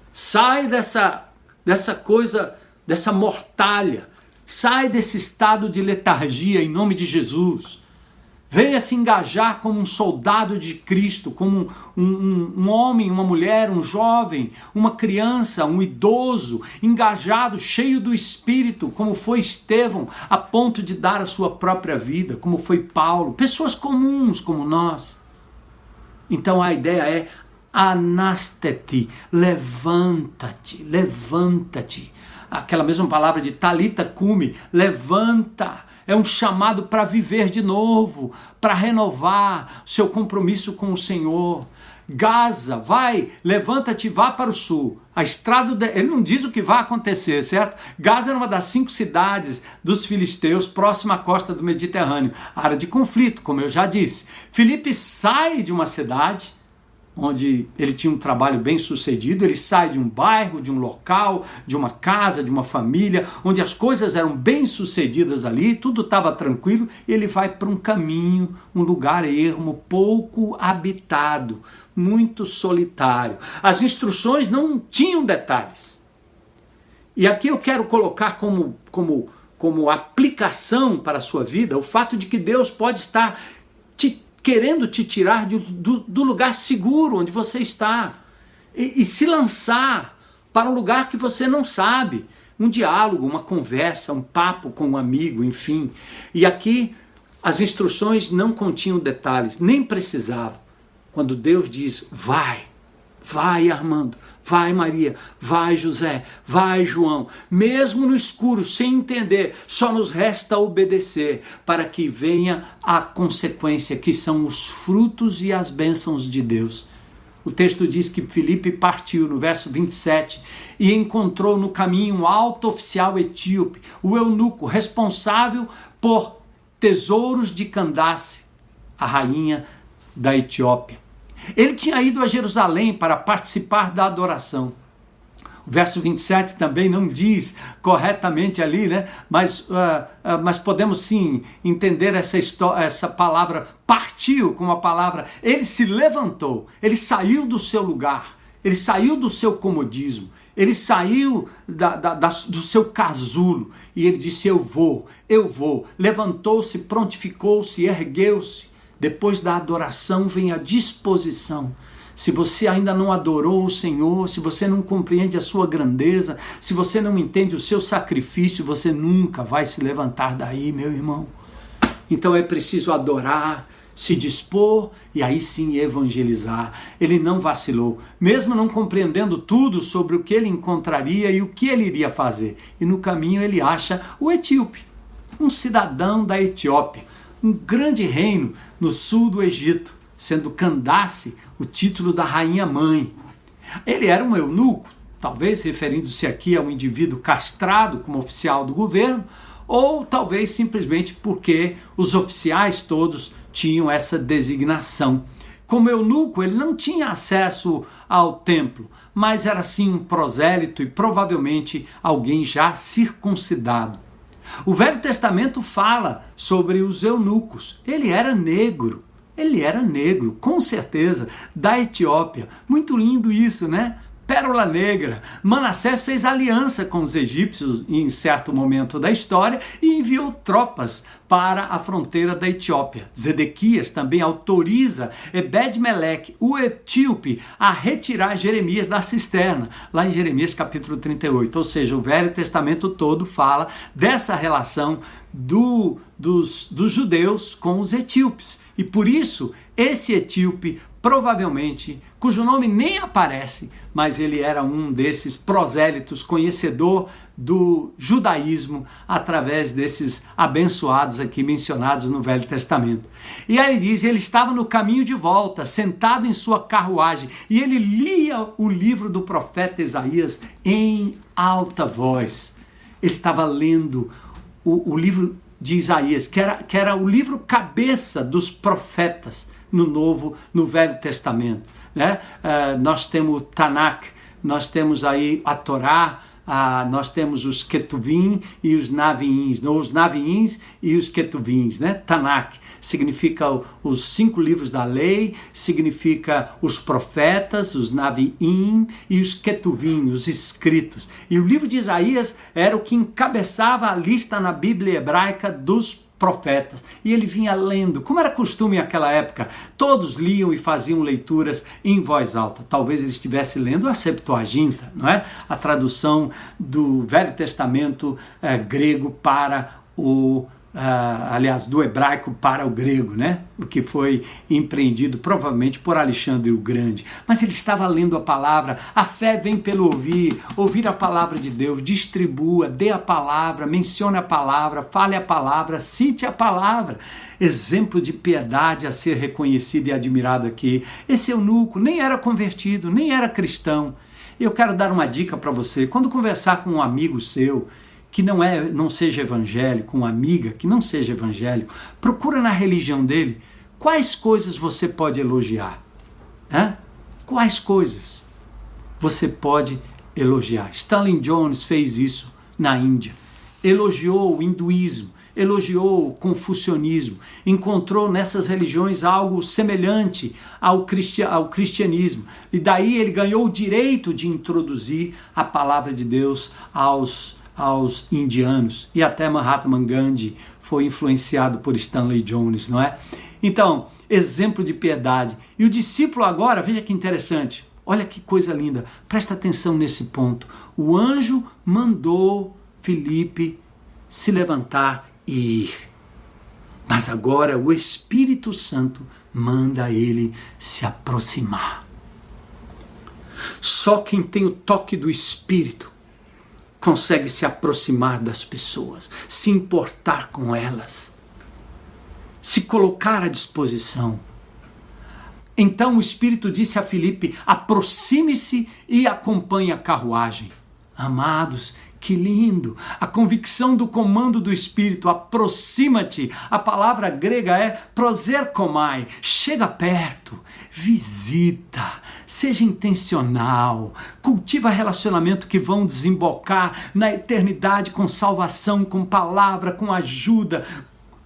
sai dessa, dessa coisa, dessa mortalha, Sai desse estado de letargia em nome de Jesus. Venha se engajar como um soldado de Cristo, como um, um, um, homem, uma mulher, um jovem, uma criança, um idoso, engajado, cheio do Espírito, como foi Estevão, a ponto de dar a sua própria vida, como foi Paulo, pessoas comuns como nós. Então a ideia é anasteti, levanta-te, levanta-te aquela mesma palavra de talita cume, levanta. É um chamado para viver de novo, para renovar seu compromisso com o Senhor. Gaza, vai, levanta-te, vá para o sul. A estrada, de... ele não diz o que vai acontecer, certo? Gaza era uma das cinco cidades dos filisteus próxima à costa do Mediterrâneo, área de conflito, como eu já disse. Filipe sai de uma cidade onde ele tinha um trabalho bem sucedido, ele sai de um bairro, de um local, de uma casa, de uma família, onde as coisas eram bem sucedidas ali, tudo estava tranquilo, ele vai para um caminho, um lugar ermo, pouco habitado, muito solitário. As instruções não tinham detalhes. E aqui eu quero colocar como, como, como aplicação para a sua vida o fato de que Deus pode estar te querendo te tirar de, do, do, lugar seguro onde você está e, e se lançar para um lugar que você não sabe. Um diálogo, uma conversa, um papo com um amigo, enfim. E aqui as instruções não continham detalhes, nem precisavam. Quando Deus diz, vai, Vai, Armando, vai, Maria, vai, José, vai, João. Mesmo no escuro, sem entender, só nos resta obedecer para que venha a consequência, que são os frutos e as bênçãos de Deus. O texto diz que Filipe partiu, no verso 27, e encontrou no caminho um alto oficial etíope, o eunuco, responsável por tesouros de Candace, a rainha da Etiópia. Ele tinha ido a Jerusalém para participar da adoração. O verso 27 também não diz corretamente ali, né? mas, uh, uh, mas podemos sim entender essa, essa palavra partiu com a palavra. Ele se levantou, ele saiu do seu lugar, ele saiu do seu comodismo, ele saiu da, da, da, do seu casulo e ele disse: Eu vou, eu vou. Levantou-se, prontificou-se, ergueu-se depois da adoração vem a disposição. se você ainda não adorou o Senhor, se você não compreende a sua grandeza, se você não entende o seu sacrifício, você nunca vai se levantar daí, meu irmão. Então é preciso adorar, se dispor e aí sim evangelizar. Ele não vacilou, mesmo não compreendendo tudo sobre o que ele encontraria e o que ele iria fazer. E no caminho ele acha o etíope, um cidadão da Etiópia, um grande reino no sul do Egito sendo Candace o título da rainha mãe. Ele era um eunuco, talvez referindo-se aqui a um indivíduo castrado como oficial do governo, ou talvez simplesmente porque os oficiais todos tinham essa designação. Como eunuco, ele não tinha acesso ao templo, mas era sim um prosélito e provavelmente alguém já circuncidado. O Velho Testamento fala sobre os eunucos. Ele era negro. Ele era negro, com certeza, da Etiópia. Muito lindo isso, né? Pérola Negra. Manassés fez aliança com os egípcios em certo momento da história e enviou tropas para a fronteira da Etiópia. Zedequias também autoriza Ebed-Meleque, o etíope, a retirar Jeremias da cisterna, lá em Jeremias capítulo 38. Ou seja, o Velho Testamento todo fala dessa relação do, dos, dos judeus com os etíopes. E por isso, esse etíope, provavelmente, cujo nome nem aparece, mas ele era um desses prosélitos, conhecedor do judaísmo, através desses abençoados aqui mencionados no Velho Testamento. E aí ele diz: ele estava no caminho de volta, sentado em sua carruagem, e ele lia o livro do profeta Isaías em alta voz. Ele estava lendo o, o livro de Isaías, que era, que era o livro cabeça dos profetas no Novo, no Velho Testamento. Né? Uh, nós temos Tanakh, nós temos aí a Torá, ah, nós temos os Ketuvim e os Naviins, não, os Naviins e os Ketuvins, né? Tanakh significa os cinco livros da lei, significa os profetas, os Naviim e os Ketuvim, os escritos. E o livro de Isaías era o que encabeçava a lista na Bíblia hebraica dos profetas. E ele vinha lendo, como era costume naquela época, todos liam e faziam leituras em voz alta. Talvez ele estivesse lendo a Septuaginta, não é? A tradução do Velho Testamento eh, grego para o Uh, aliás, do hebraico para o grego, né? O que foi empreendido provavelmente por Alexandre o Grande. Mas ele estava lendo a palavra. A fé vem pelo ouvir, ouvir a palavra de Deus, distribua, dê a palavra, mencione a palavra, fale a palavra, cite a palavra. Exemplo de piedade a ser reconhecido e admirado aqui. Esse eunuco nem era convertido, nem era cristão. Eu quero dar uma dica para você. Quando conversar com um amigo seu, que não é, não seja evangélico, uma amiga que não seja evangélico, procura na religião dele quais coisas você pode elogiar. Né? Quais coisas você pode elogiar? Stalin Jones fez isso na Índia. Elogiou o hinduísmo, elogiou o confucionismo, encontrou nessas religiões algo semelhante ao, ao cristianismo. E daí ele ganhou o direito de introduzir a palavra de Deus aos aos indianos e até Mahatma Gandhi foi influenciado por Stanley Jones, não é? Então, exemplo de piedade. E o discípulo agora, veja que interessante. Olha que coisa linda. Presta atenção nesse ponto. O anjo mandou Felipe se levantar e ir. Mas agora o Espírito Santo manda ele se aproximar. Só quem tem o toque do Espírito consegue se aproximar das pessoas, se importar com elas, se colocar à disposição. Então o Espírito disse a Filipe: aproxime-se e acompanhe a carruagem. Amados, que lindo! A convicção do comando do Espírito, aproxima-te. A palavra grega é proserkomai, chega perto, visita, seja intencional, cultiva relacionamento que vão desembocar na eternidade com salvação, com palavra, com ajuda.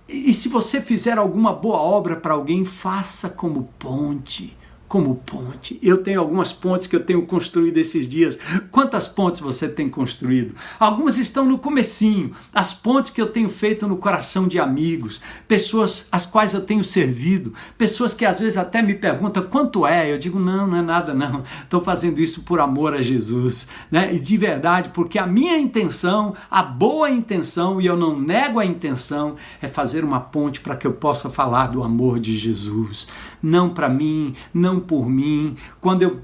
E, e se você fizer alguma boa obra para alguém, faça como ponte como ponte. Eu tenho algumas pontes que eu tenho construído esses dias. Quantas pontes você tem construído? Algumas estão no comecinho, as pontes que eu tenho feito no coração de amigos, pessoas às quais eu tenho servido, pessoas que às vezes até me perguntam quanto é. Eu digo não, não é nada não. Estou fazendo isso por amor a Jesus, né? E de verdade, porque a minha intenção, a boa intenção, e eu não nego a intenção, é fazer uma ponte para que eu possa falar do amor de Jesus, não para mim, não por mim, quando eu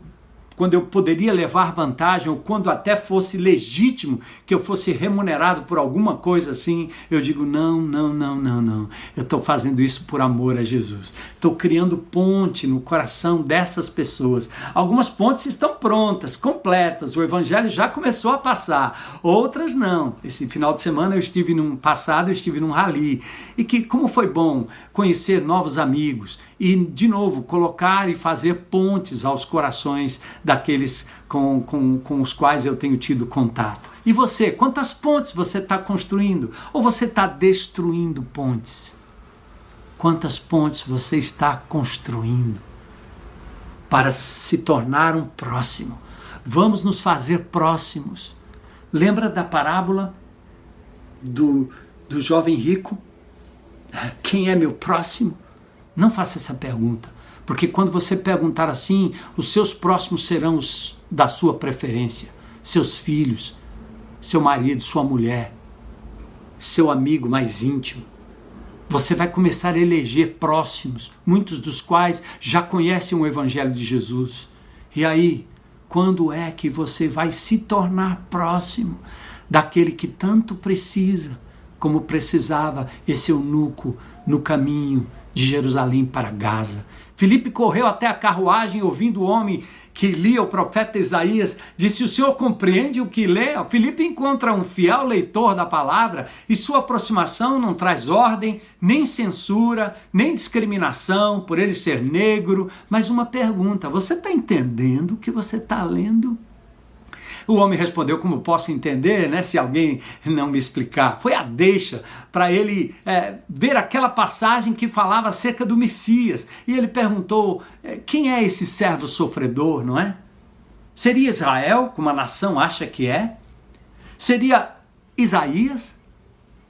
quando eu poderia levar vantagem, ou quando até fosse legítimo que eu fosse remunerado por alguma coisa assim, eu digo: não, não, não, não, não. Eu estou fazendo isso por amor a Jesus. Estou criando ponte no coração dessas pessoas. Algumas pontes estão prontas, completas, o evangelho já começou a passar, outras não. Esse final de semana eu estive num passado, eu estive num rally, e que como foi bom conhecer novos amigos e, de novo, colocar e fazer pontes aos corações daqueles com, com, com os quais eu tenho tido contato. E você, quantas pontes você está construindo? Ou você está destruindo pontes? Quantas pontes você está construindo para se tornar um próximo? Vamos nos fazer próximos. Lembra da parábola do, do jovem rico? Quem é meu próximo? Não faça essa pergunta, porque quando você perguntar assim, os seus próximos serão os da sua preferência, seus filhos, seu marido, sua mulher, seu amigo mais íntimo. Você vai começar a eleger próximos, muitos dos quais já conhecem o Evangelho de Jesus. E aí, quando é que você vai se tornar próximo daquele que tanto precisa, como precisava esse eunuco no caminho de Jerusalém para Gaza. Filipe correu até a carruagem, ouvindo o homem que lia o profeta Isaías, disse: O senhor compreende o que lê? Filipe encontra um fiel leitor da palavra e sua aproximação não traz ordem, nem censura, nem discriminação por ele ser negro, mas uma pergunta: Você está entendendo o que você está lendo? O homem respondeu: Como posso entender, né, se alguém não me explicar? Foi a deixa para ele é, ver aquela passagem que falava acerca do Messias. E ele perguntou: é, Quem é esse servo sofredor, não é? Seria Israel, como a nação acha que é? Seria Isaías?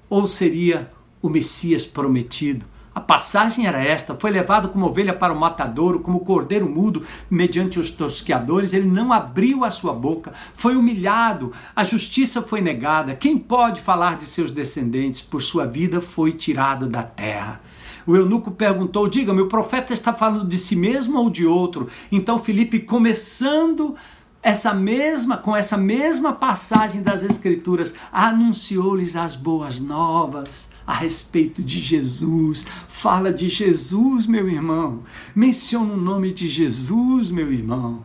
Ou seria o Messias prometido? A passagem era esta: foi levado como ovelha para o matadouro, como cordeiro mudo, mediante os tosqueadores. Ele não abriu a sua boca, foi humilhado, a justiça foi negada. Quem pode falar de seus descendentes? Por sua vida foi tirado da terra. O eunuco perguntou: Diga-me, o profeta está falando de si mesmo ou de outro? Então Filipe, começando essa mesma, com essa mesma passagem das Escrituras, anunciou-lhes as boas novas a respeito de Jesus. Fala de Jesus, meu irmão. Menciona o nome de Jesus, meu irmão.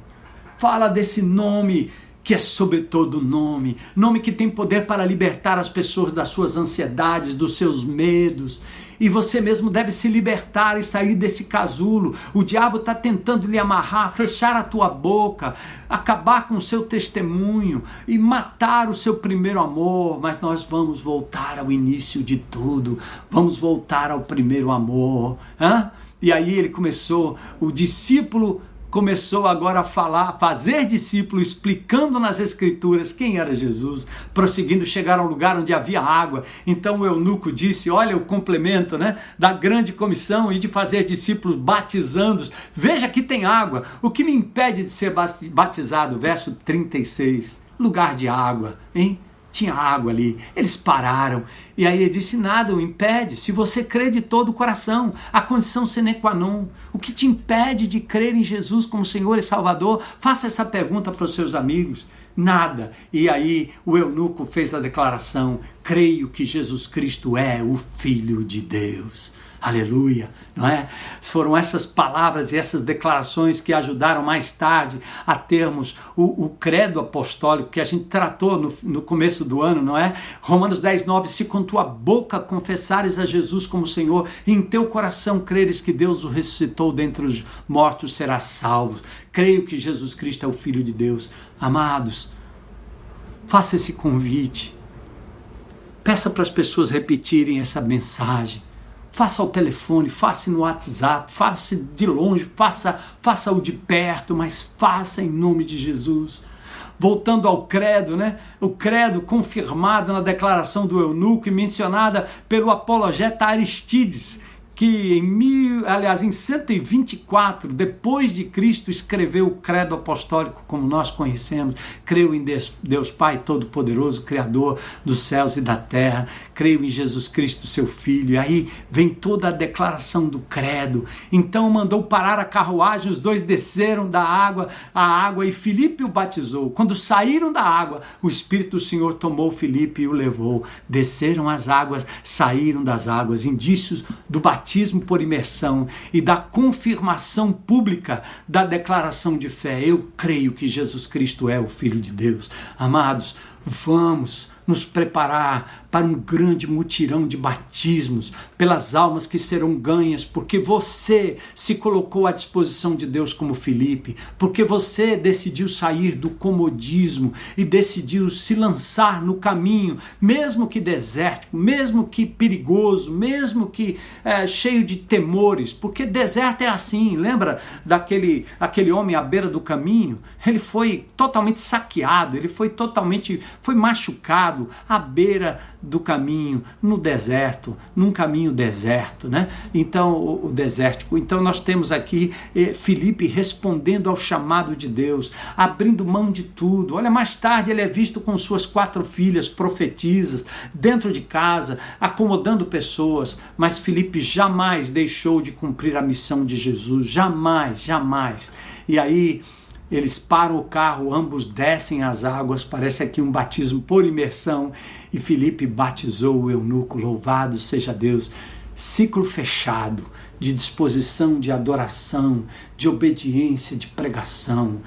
Fala desse nome que é sobre todo nome, nome que tem poder para libertar as pessoas das suas ansiedades, dos seus medos. E você mesmo deve se libertar e sair desse casulo. O diabo está tentando lhe amarrar, fechar a tua boca, acabar com o seu testemunho e matar o seu primeiro amor. Mas nós vamos voltar ao início de tudo. Vamos voltar ao primeiro amor. Hã? E aí ele começou, o discípulo começou agora a falar, fazer discípulo, explicando nas escrituras quem era Jesus, prosseguindo chegar a um lugar onde havia água. Então o eunuco disse: Olha o complemento né, da grande comissão e de fazer discípulos batizando-os. Veja que tem água. O que me impede de ser batizado? Verso 36. Lugar de água, hein? Tinha água ali. Eles pararam. E aí ele disse: Nada o impede. Se você crê de todo o coração, a condição sine qua non. O que te impede de crer em Jesus como Senhor e Salvador? Faça essa pergunta para os seus amigos. Nada. E aí o eunuco fez a declaração: Creio que Jesus Cristo é o Filho de Deus. Aleluia, não é? Foram essas palavras e essas declarações que ajudaram mais tarde a termos o, o credo apostólico que a gente tratou no, no, começo do ano, não é? Romanos 10, 9: Se com tua boca confessares a Jesus como Senhor e em teu coração creres que Deus o ressuscitou dentre os mortos, serás salvo. Creio que Jesus Cristo é o Filho de Deus. Amados, faça esse convite. Peça para as pessoas repetirem essa mensagem faça ao telefone, faça no WhatsApp, faça de longe, faça, faça o de perto, mas faça em nome de Jesus. Voltando ao credo, né? O credo confirmado na declaração do eunuco e mencionada pelo apologeta Aristides, que em mil, aliás, em 124 depois de Cristo escreveu o credo apostólico como nós conhecemos. Creio em Deus, Pai todo-poderoso, criador dos céus e da terra. Creio em Jesus Cristo, seu filho. E aí vem toda a declaração do credo. Então mandou parar a carruagem, os dois desceram da água, a água e Filipe o batizou. Quando saíram da água, o espírito do Senhor tomou Filipe e o levou. Desceram as águas, saíram das águas, indícios do batismo batismo por imersão e da confirmação pública da declaração de fé. Eu creio que Jesus Cristo é o Filho de Deus. Amados, vamos nos preparar para um grande mutirão de batismos, pelas almas que serão ganhas, porque você se colocou à disposição de Deus como Felipe, porque você decidiu sair do comodismo e decidiu se lançar no caminho, mesmo que desértico, mesmo que perigoso, mesmo que é, cheio de temores, porque deserto é assim. Lembra daquele aquele homem à beira do caminho? Ele foi totalmente saqueado, ele foi totalmente foi machucado à beira do caminho, no deserto, num caminho deserto, né? Então, o, o desértico. Então, nós temos aqui eh, respondendo ao chamado de Deus, abrindo mão de tudo. Olha, mais tarde ele é visto com suas quatro filhas profetisas, dentro de casa, acomodando pessoas, mas Filipe jamais deixou de cumprir a missão de Jesus, jamais, jamais. E aí, eles param o carro, ambos descem as águas, parece aqui um batismo por imersão, e Felipe batizou o eunuco, louvado seja Deus. Ciclo fechado de disposição, de adoração, de obediência, de pregação.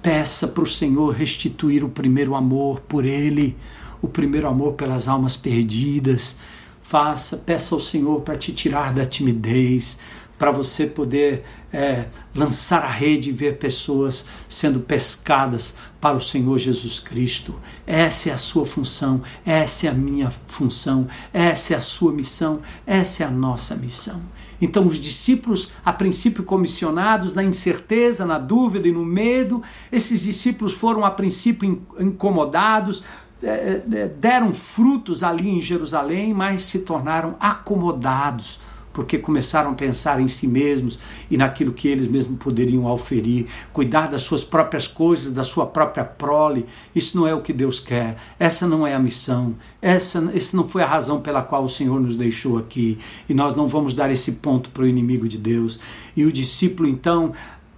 Peça para o Senhor restituir o primeiro amor por Ele, o primeiro amor pelas almas perdidas. Faça, peça ao Senhor para te tirar da timidez, para você poder é, lançar a rede e ver pessoas sendo pescadas para o Senhor Jesus Cristo. Essa é a sua função, essa é a minha função, essa é a sua missão, essa é a nossa missão. Então, os discípulos, a princípio comissionados, na incerteza, na dúvida e no medo, esses discípulos foram a princípio incomodados, é, é, deram frutos ali em Jerusalém, mas se tornaram acomodados porque começaram a pensar em si mesmos e naquilo que eles mesmos poderiam oferir, cuidar das suas próprias coisas, da sua própria prole. Isso não é o que Deus quer. Essa não é a missão. Essa, essa não foi a razão pela qual o Senhor nos deixou aqui. E nós não vamos dar esse ponto para o inimigo de Deus. E o discípulo então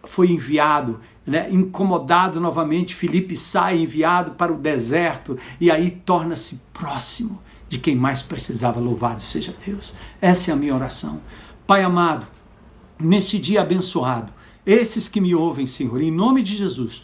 foi enviado né, incomodado novamente, Felipe sai enviado para o deserto e aí torna-se próximo de quem mais precisava. Louvado seja Deus. Essa é a minha oração. Pai amado, nesse dia abençoado, esses que me ouvem, Senhor, em nome de Jesus,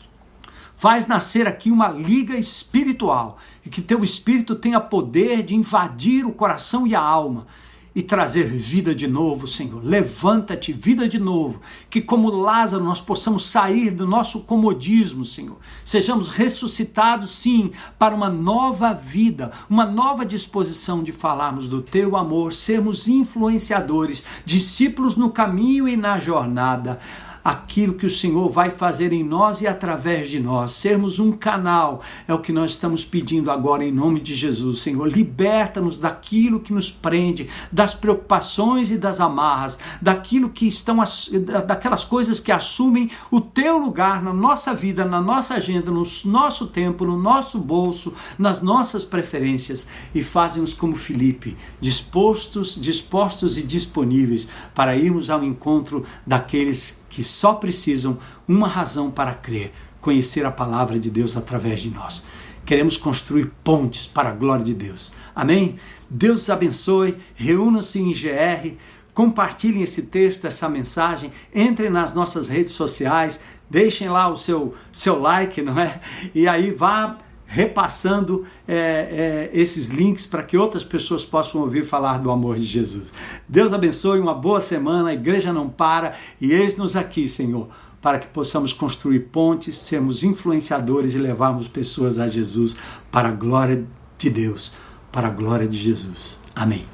faz nascer aqui uma liga espiritual e que teu espírito tenha poder de invadir o coração e a alma e trazer vida de novo, Senhor. Levanta-te, vida de novo. Que, como Lázaro, nós possamos sair do nosso comodismo, Senhor. Sejamos ressuscitados, sim, para uma nova vida, uma nova disposição de falarmos do teu amor, sermos influenciadores, discípulos no caminho e na jornada aquilo que o Senhor vai fazer em nós e através de nós. Sermos um canal é o que nós estamos pedindo agora em nome de Jesus. Senhor, liberta-nos daquilo que nos prende, das preocupações e das amarras, daquilo que estão daquelas coisas que assumem o teu lugar na nossa vida, na nossa agenda, no nosso tempo, no nosso bolso, nas nossas preferências e fazem-nos como Felipe, dispostos, dispostos e disponíveis para irmos ao encontro daqueles que só precisam uma razão para crer, conhecer a palavra de Deus através de nós. Queremos construir pontes para a glória de Deus. Amém? Deus os abençoe, reúnam-se em GR, compartilhem esse texto, essa mensagem, entrem nas nossas redes sociais, deixem lá o seu, seu like, não é? E aí vá repassando é, é, esses links para que outras pessoas possam ouvir falar do amor de Jesus. Deus abençoe, uma boa semana, a igreja não para e eis-nos aqui, Senhor, para que possamos construir pontes, sermos influenciadores e levarmos pessoas a Jesus para a glória de Deus, para a glória de Jesus. Amém.